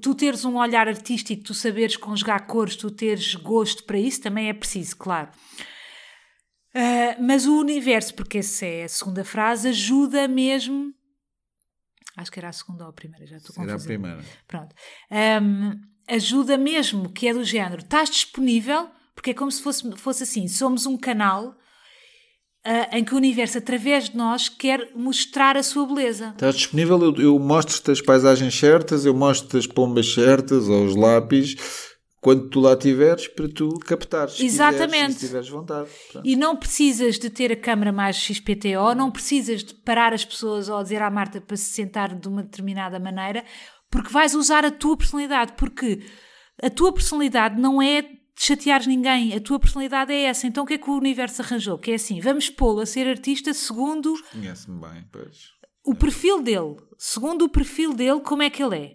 tu teres um olhar artístico, tu saberes conjugar cores, tu teres gosto para isso, também é preciso, claro. Uh, mas o universo, porque essa é a segunda frase, ajuda mesmo. Acho que era a segunda ou a primeira, já estou com Era a primeira. Pronto. Um, ajuda mesmo, que é do género, estás disponível, porque é como se fosse, fosse assim: somos um canal uh, em que o universo, através de nós, quer mostrar a sua beleza. Estás disponível, eu, eu mostro-te as paisagens certas, eu mostro-te as pombas certas, ou os lápis, quando tu lá estiveres, para tu captares. Exatamente. Se tiveres vontade. Portanto, E não precisas de ter a câmara mais XPTO, não precisas de parar as pessoas ou dizer à Marta para se sentar de uma determinada maneira, porque vais usar a tua personalidade, porque a tua personalidade não é chateares ninguém, a tua personalidade é essa. Então o que é que o universo arranjou? Que é assim, vamos pô-lo a ser artista segundo Conhece-me bem, pois. o perfil dele, segundo o perfil dele, como é que ele é.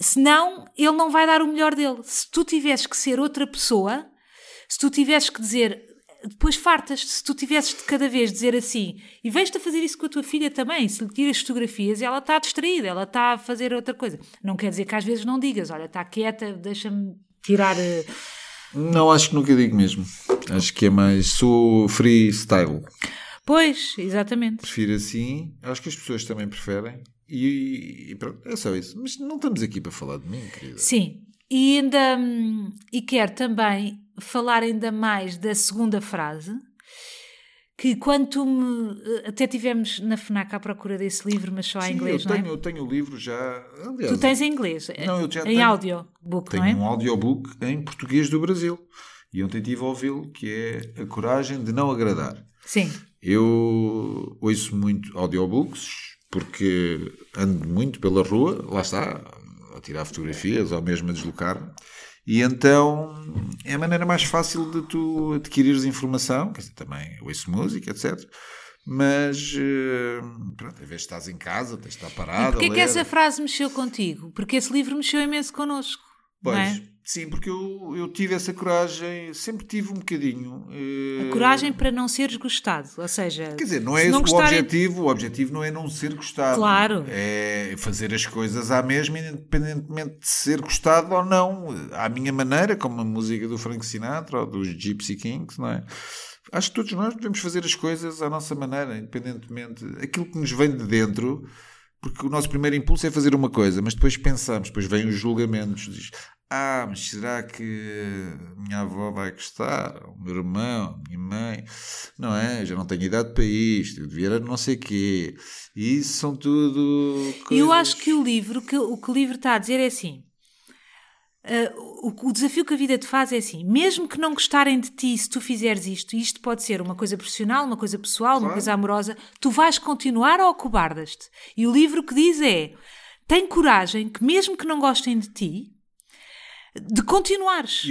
Senão, ele não vai dar o melhor dele. Se tu tivesses que ser outra pessoa, se tu tivesses que dizer, depois fartas, se tu tivesses de cada vez dizer assim, e vais-te a fazer isso com a tua filha também, se lhe tiras fotografias e ela está distraída, ela está a fazer outra coisa. Não quer dizer que às vezes não digas, olha, está quieta, deixa-me tirar. eh, Não, acho que nunca digo mesmo. Acho que é mais. Sou freestyle. Pois, exatamente. Prefiro assim. Acho que as pessoas também preferem. E, e pronto, é só isso. Mas não estamos aqui para falar de mim, querida. Sim, e ainda hum, e quero também falar ainda mais da segunda frase, que quando tu me até tivemos na FNAC à procura desse livro, mas só em inglês, eu não tenho, é? eu tenho o livro já. Aliás, Tu tens em inglês, Não, eu já em tenho. audiobook, tenho não é? um audiobook em português do Brasil. E ontem tive a ouvi-lo, que é A Coragem de Não Agradar. Sim, Eu ouço muito audiobooks porque ando muito pela rua, lá está, a tirar fotografias ou mesmo a deslocar-me. E então é a maneira mais fácil de tu adquirires informação, quer dizer, também ouço música, etc. Mas, eh, pronto, às vezes estás em casa, tens de estar parado. e porquê a que essa frase mexeu contigo? Porque esse livro mexeu imenso connosco, Pois, não é? sim, porque eu, eu tive essa coragem, sempre tive um bocadinho. eh, A coragem para não seres gostado, ou seja... Quer dizer, não é se esse o gostarem- objetivo. O objetivo não é não ser gostado. Claro. É fazer as coisas à mesma, independentemente de ser gostado ou não. À minha maneira, como a música do Frank Sinatra ou dos Gypsy Kings, não é? Acho que todos nós devemos fazer as coisas à nossa maneira, independentemente. Aquilo que nos vem de dentro. Porque o nosso primeiro impulso é fazer uma coisa, mas depois pensamos, depois vêm os julgamentos. Diz, ah, mas será que a minha avó vai gostar? O meu irmão, a minha mãe? Não é? Eu já não tenho idade para isto, eu devia era não sei quê. E isso são tudo. Coisas... eu acho que o livro, que, o que o livro está a dizer é assim: ah, o, o desafio que a vida te faz é assim: mesmo que não gostarem de ti, se tu fizeres isto, e isto pode ser uma coisa profissional, uma coisa pessoal, uma Claro. coisa amorosa, tu vais continuar ou acobardas-te? E o livro que diz é: tem coragem que, mesmo que não gostem de ti, de continuares.